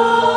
Oh.